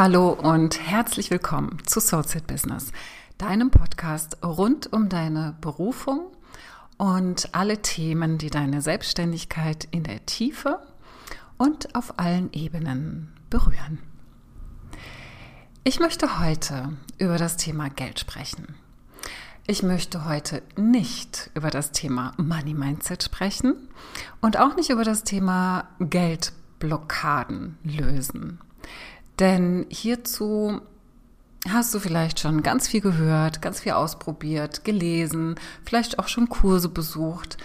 Hallo und herzlich willkommen zu Soulset Business, deinem Podcast rund um deine Berufung und alle Themen, die deine Selbstständigkeit in der Tiefe und auf allen Ebenen berühren. Ich möchte heute über das Thema Geld sprechen. Ich möchte heute nicht über das Thema Money Mindset sprechen und auch nicht über das Thema Geldblockaden lösen. Denn hierzu hast du vielleicht schon ganz viel gehört, ganz viel ausprobiert, gelesen, vielleicht auch schon Kurse besucht.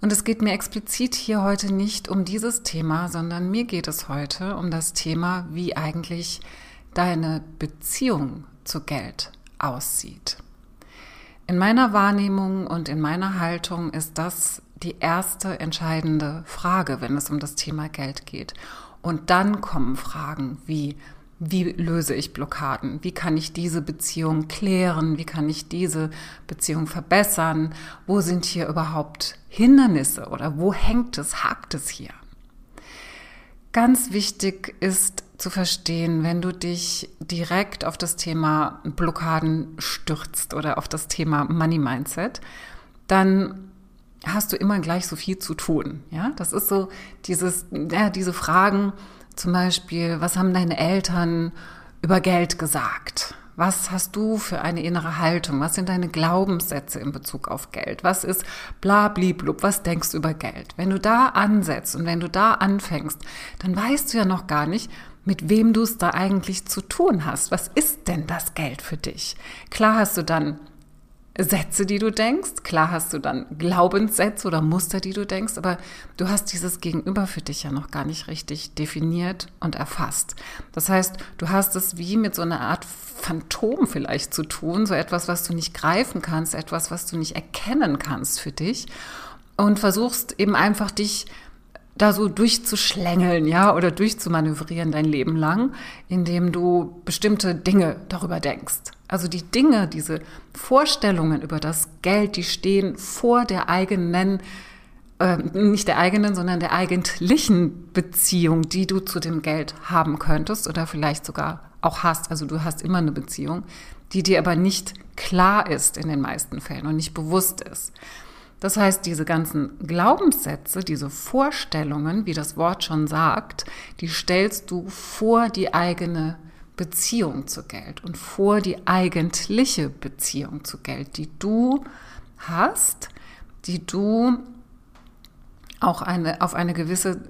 Und es geht mir explizit hier heute nicht um dieses Thema, sondern mir geht es heute um das Thema, wie eigentlich deine Beziehung zu Geld aussieht. In meiner Wahrnehmung und in meiner Haltung ist das die erste entscheidende Frage, wenn es um das Thema Geld geht. Und dann kommen Fragen wie, wie löse ich Blockaden? Wie kann ich diese Beziehung klären? Wie kann ich diese Beziehung verbessern? Wo sind hier überhaupt Hindernisse oder wo hängt es, hakt es hier? Ganz wichtig ist zu verstehen, wenn du dich direkt auf das Thema Blockaden stürzt oder auf das Thema Money Mindset, dann hast du immer gleich so viel zu tun. Ja, das ist so dieses, ja, diese Fragen, zum Beispiel, was haben deine Eltern über Geld gesagt? Was hast du für eine innere Haltung? Was sind deine Glaubenssätze in Bezug auf Geld? Was ist bla blub? Was denkst du über Geld? Wenn du da ansetzt und wenn du da anfängst, dann weißt du ja noch gar nicht, mit wem du es da eigentlich zu tun hast. Was ist denn das Geld für dich? Klar hast du dann Sätze, die du denkst. Klar hast du dann Glaubenssätze oder Muster, die du denkst, aber du hast dieses Gegenüber für dich ja noch gar nicht richtig definiert und erfasst. Das heißt, du hast es wie mit so einer Art Phantom vielleicht zu tun, so etwas, was du nicht greifen kannst, etwas, was du nicht erkennen kannst für dich und versuchst eben einfach dich da so durchzuschlängeln, ja, oder durchzumanövrieren dein Leben lang, indem du bestimmte Dinge darüber denkst. Also die Dinge, diese Vorstellungen über das Geld, die stehen vor der eigenen, äh, nicht der eigenen, sondern der eigentlichen Beziehung, die du zu dem Geld haben könntest oder vielleicht sogar auch hast. Also du hast immer eine Beziehung, die dir aber nicht klar ist in den meisten Fällen und nicht bewusst ist. Das heißt, diese ganzen Glaubenssätze, diese Vorstellungen, wie das Wort schon sagt, die stellst du vor die eigene Beziehung zu Geld und vor die eigentliche Beziehung zu Geld, die du hast, die du auch eine, auf eine gewisse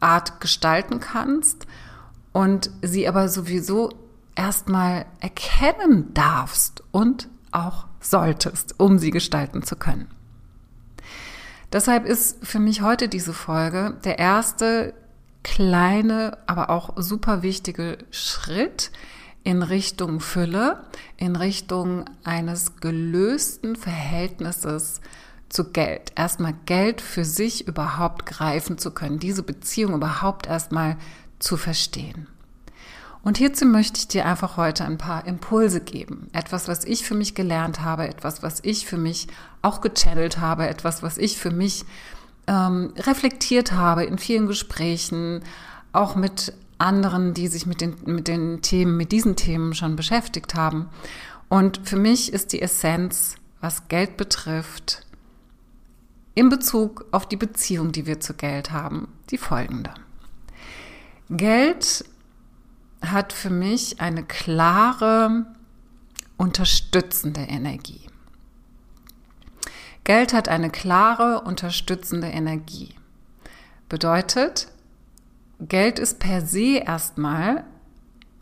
Art gestalten kannst und sie aber sowieso erstmal erkennen darfst und auch solltest, um sie gestalten zu können. Deshalb ist für mich heute diese Folge der erste kleine, aber auch super wichtige Schritt in Richtung Fülle, in Richtung eines gelösten Verhältnisses zu Geld. Erstmal Geld für sich überhaupt greifen zu können, diese Beziehung überhaupt erstmal zu verstehen. Und hierzu möchte ich dir einfach heute ein paar Impulse geben. Etwas, was ich für mich gelernt habe, etwas, was ich für mich auch gechannelt habe, etwas, was ich für mich ähm, reflektiert habe in vielen Gesprächen, auch mit anderen, die sich mit den, mit den Themen, mit diesen Themen schon beschäftigt haben. Und für mich ist die Essenz, was Geld betrifft, in Bezug auf die Beziehung, die wir zu Geld haben, die folgende. Geld hat für mich eine klare, unterstützende Energie. Geld hat eine klare, unterstützende Energie. Bedeutet, Geld ist per se erstmal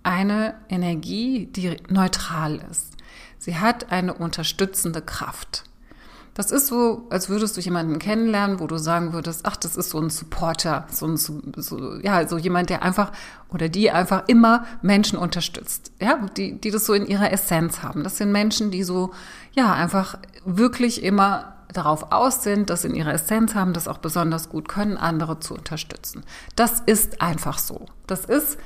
eine Energie, die neutral ist. Sie hat eine unterstützende Kraft. Das ist so, als würdest du jemanden kennenlernen, wo du sagen würdest, ach, das ist so ein Supporter, so ein, so, ja, so jemand, der einfach oder die einfach immer Menschen unterstützt, ja, die, die das so in ihrer Essenz haben. Das sind Menschen, die so, ja, einfach wirklich immer darauf aus sind, das in ihrer Essenz haben, das auch besonders gut können, andere zu unterstützen. Das ist einfach so. Das ist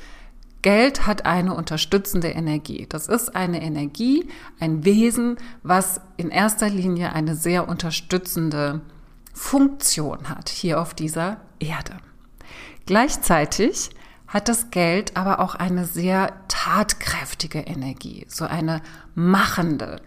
Geld hat eine unterstützende Energie. Das ist eine Energie, ein Wesen, was in erster Linie eine sehr unterstützende Funktion hat hier auf dieser Erde. Gleichzeitig hat das Geld aber auch eine sehr tatkräftige Energie, so eine machende,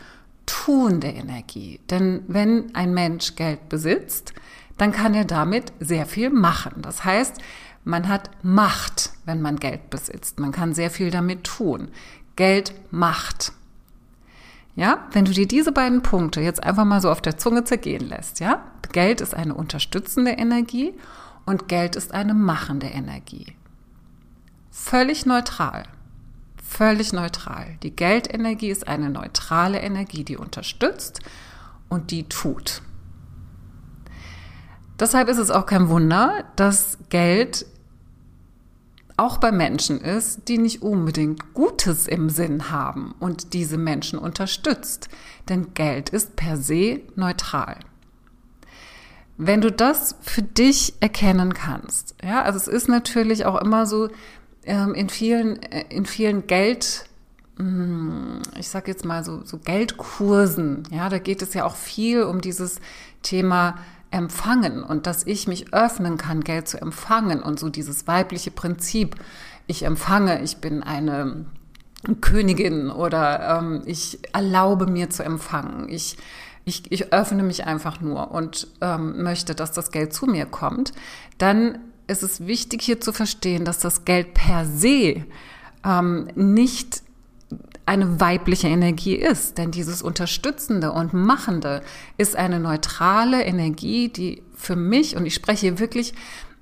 tuende Energie. Denn wenn ein Mensch Geld besitzt, dann kann er damit sehr viel machen. Das heißt, man hat Macht, wenn man Geld besitzt. Man kann sehr viel damit tun. Geld macht. Ja, wenn du dir diese beiden Punkte jetzt einfach mal so auf der Zunge zergehen lässt, ja? Geld ist eine unterstützende Energie und Geld ist eine machende Energie. Völlig neutral. Völlig neutral. Die Geldenergie ist eine neutrale Energie, die unterstützt und die tut. Deshalb ist es auch kein Wunder, dass Geld auch bei Menschen ist, die nicht unbedingt Gutes im Sinn haben und diese Menschen unterstützt. Denn Geld ist per se neutral. Wenn du das für dich erkennen kannst, ja, also es ist natürlich auch immer so in vielen, äh, in vielen Geld, hm, ich sag jetzt mal so, so Geldkursen, ja, da geht es ja auch viel um dieses Thema empfangen und dass ich mich öffnen kann, Geld zu empfangen und so dieses weibliche Prinzip, ich empfange, ich bin eine Königin oder ähm, ich erlaube mir zu empfangen, ich, ich, ich öffne mich einfach nur und ähm, möchte, dass das Geld zu mir kommt, dann ist es wichtig hier zu verstehen, dass das Geld per se ähm, nicht eine weibliche Energie ist. Denn dieses Unterstützende und Machende ist eine neutrale Energie, die für mich, und ich spreche hier wirklich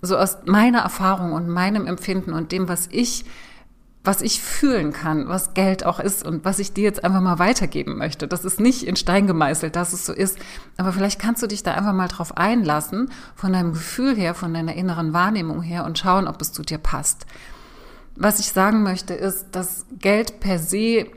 so aus meiner Erfahrung und meinem Empfinden und dem, was ich was ich fühlen kann, was Geld auch ist und was ich dir jetzt einfach mal weitergeben möchte. Das ist nicht in Stein gemeißelt, dass es so ist. Aber vielleicht kannst du dich da einfach mal drauf einlassen, von deinem Gefühl her, von deiner inneren Wahrnehmung her und schauen, ob es zu dir passt. Was ich sagen möchte, ist, dass Geld per se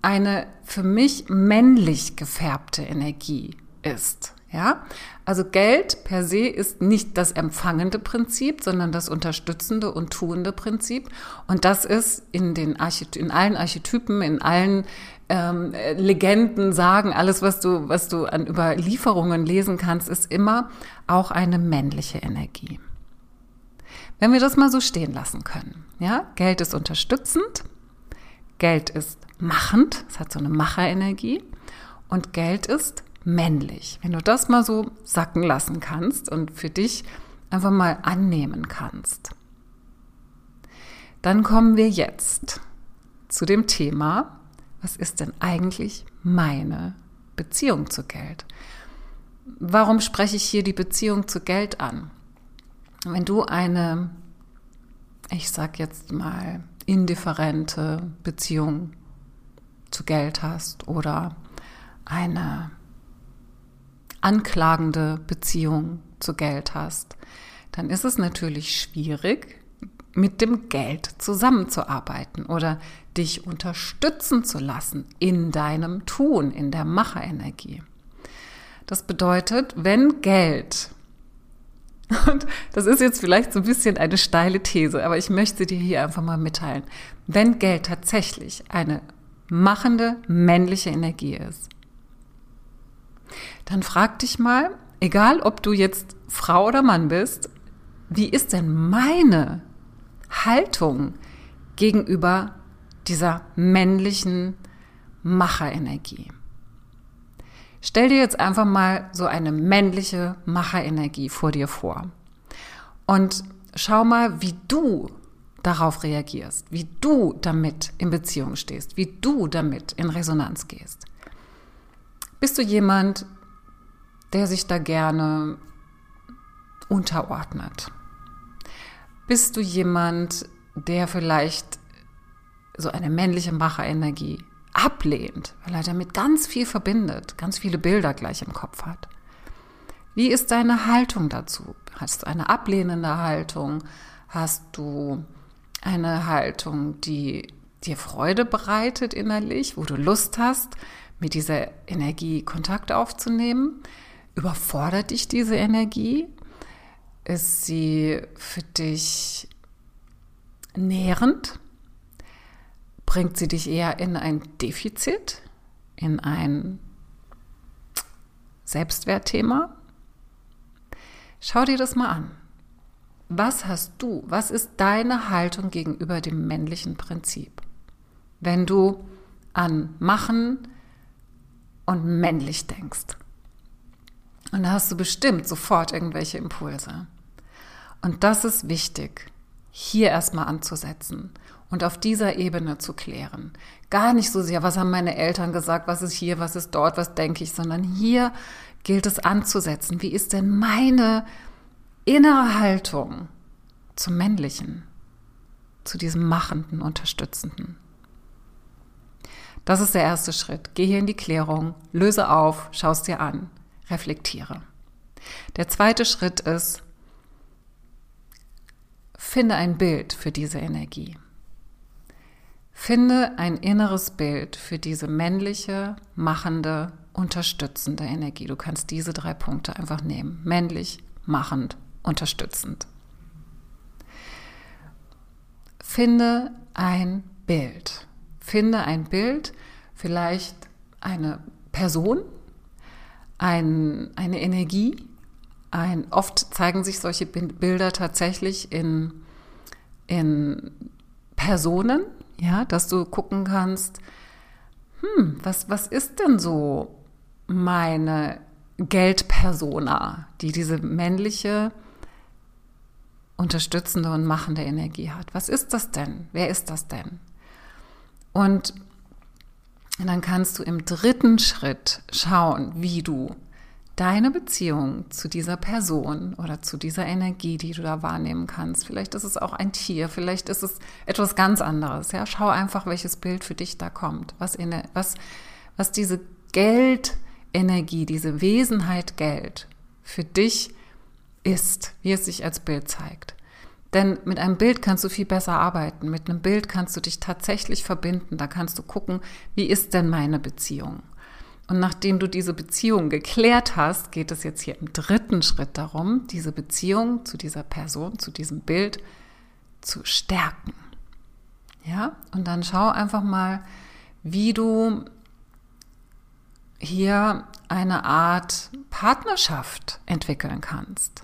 eine für mich männlich gefärbte Energie ist. Ja, also Geld per se ist nicht das empfangende Prinzip, sondern das unterstützende und tuende Prinzip. Und das ist in den Archety in allen Archetypen, in allen ähm, Legenden, Sagen, alles, was du, was du an Überlieferungen lesen kannst, ist immer auch eine männliche Energie. Wenn wir das mal so stehen lassen können, ja, Geld ist unterstützend, Geld ist machend, es hat so eine Macherenergie und Geld ist männlich. Wenn du das mal so sacken lassen kannst und für dich einfach mal annehmen kannst. Dann kommen wir jetzt zu dem Thema, was ist denn eigentlich meine Beziehung zu Geld? Warum spreche ich hier die Beziehung zu Geld an? Wenn du eine, ich sag jetzt mal, indifferente Beziehung zu Geld hast oder eine anklagende Beziehung zu Geld hast, dann ist es natürlich schwierig, mit dem Geld zusammenzuarbeiten oder dich unterstützen zu lassen in deinem Tun, in der Macherenergie. Das bedeutet, wenn Geld, und das ist jetzt vielleicht so ein bisschen eine steile These, aber ich möchte dir hier einfach mal mitteilen, wenn Geld tatsächlich eine machende männliche Energie ist, dann frag dich mal, egal ob du jetzt Frau oder Mann bist, wie ist denn meine Haltung gegenüber dieser männlichen Macherenergie? Stell dir jetzt einfach mal so eine männliche Macherenergie vor dir vor und schau mal, wie du darauf reagierst, wie du damit in Beziehung stehst, wie du damit in Resonanz gehst. Bist du jemand, der sich da gerne unterordnet? Bist du jemand, der vielleicht so eine männliche Macherenergie ablehnt, weil er damit ganz viel verbindet, ganz viele Bilder gleich im Kopf hat? Wie ist deine Haltung dazu? Hast du eine ablehnende Haltung? Hast du eine Haltung, die dir Freude bereitet innerlich, wo du Lust hast, mit dieser Energie Kontakt aufzunehmen? Überfordert dich diese Energie? Ist sie für dich nährend? Bringt sie dich eher in ein Defizit, in ein Selbstwertthema? Schau dir das mal an. was hast du, was ist deine Haltung gegenüber dem männlichen Prinzip? Wenn du an machen und männlich denkst. Und da hast du bestimmt sofort irgendwelche Impulse. Und das ist wichtig, hier erstmal anzusetzen und auf dieser Ebene zu klären. Gar nicht so sehr, was haben meine Eltern gesagt, was ist hier, was ist dort, was denke ich, sondern hier gilt es anzusetzen. Wie ist denn meine innere Haltung zum Männlichen, zu diesem Machenden, Unterstützenden? Das ist der erste Schritt. Geh hier in die Klärung, löse auf, schau es dir an, reflektiere. Der zweite Schritt ist, finde ein Bild für diese Energie. Finde ein inneres Bild für diese männliche, machende, unterstützende Energie. Du kannst diese drei Punkte einfach nehmen. Männlich, machend, unterstützend. Finde ein Bild. Finde ein Bild, vielleicht eine Person, ein, eine Energie. Ein, oft zeigen sich solche Bilder tatsächlich in, in Personen, ja, dass du gucken kannst, hm, was, was ist denn so meine Geldpersona, die diese männliche, unterstützende und machende Energie hat? Was ist das denn? Wer ist das denn? Und dann kannst du im dritten Schritt schauen, wie du deine Beziehung zu dieser Person oder zu dieser Energie, die du da wahrnehmen kannst. Vielleicht ist es auch ein Tier, vielleicht ist es etwas ganz anderes. Ja, schau einfach, welches Bild für dich da kommt. Was, in, was, was diese Geldenergie, diese Wesenheit Geld für dich ist, wie es sich als Bild zeigt. Denn mit einem Bild kannst du viel besser arbeiten. Mit einem Bild kannst du dich tatsächlich verbinden. Da kannst du gucken, wie ist denn meine Beziehung? Und nachdem du diese Beziehung geklärt hast, geht es jetzt hier im dritten Schritt darum, diese Beziehung zu dieser Person, zu diesem Bild zu stärken. Ja, und dann schau einfach mal, wie du hier eine Art Partnerschaft entwickeln kannst,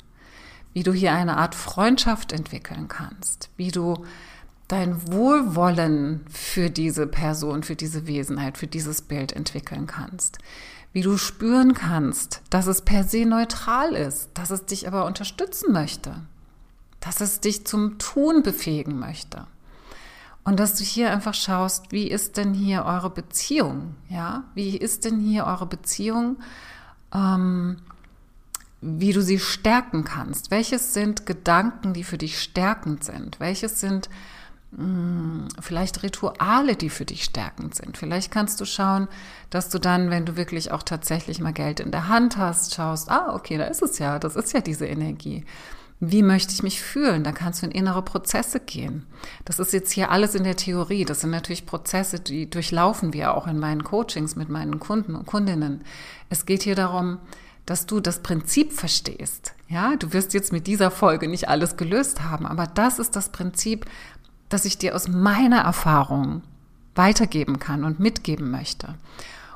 wie du hier eine Art Freundschaft entwickeln kannst, wie du dein Wohlwollen für diese Person, für diese Wesenheit, für dieses Bild entwickeln kannst. Wie du spüren kannst, dass es per se neutral ist, dass es dich aber unterstützen möchte, dass es dich zum Tun befähigen möchte. Und dass du hier einfach schaust, wie ist denn hier eure Beziehung? Ja, wie ist denn hier eure Beziehung? Ähm, wie du sie stärken kannst. Welches sind Gedanken, die für dich stärkend sind? Welches sind hm, vielleicht Rituale, die für dich stärkend sind. Vielleicht kannst du schauen, dass du dann, wenn du wirklich auch tatsächlich mal Geld in der Hand hast, schaust, ah, okay, da ist es ja, das ist ja diese Energie. Wie möchte ich mich fühlen? Da kannst du in innere Prozesse gehen. Das ist jetzt hier alles in der Theorie. Das sind natürlich Prozesse, die durchlaufen wir auch in meinen Coachings mit meinen Kunden und Kundinnen. Es geht hier darum, dass du das Prinzip verstehst. Ja, du wirst jetzt mit dieser Folge nicht alles gelöst haben, aber das ist das Prinzip, das ich dir aus meiner Erfahrung weitergeben kann und mitgeben möchte.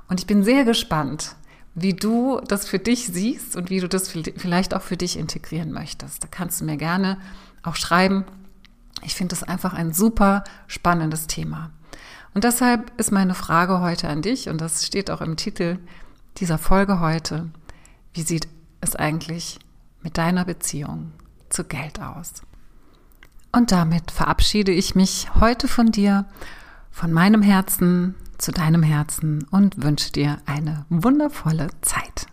Und ich bin sehr gespannt, wie du das für dich siehst und wie du das vielleicht auch für dich integrieren möchtest. Da kannst du mir gerne auch schreiben. Ich finde das einfach ein super spannendes Thema. Und deshalb ist meine Frage heute an dich, und das steht auch im Titel dieser Folge heute, wie sieht es eigentlich mit deiner Beziehung zu Geld aus? Und damit verabschiede ich mich heute von dir, von meinem Herzen zu deinem Herzen und wünsche dir eine wundervolle Zeit.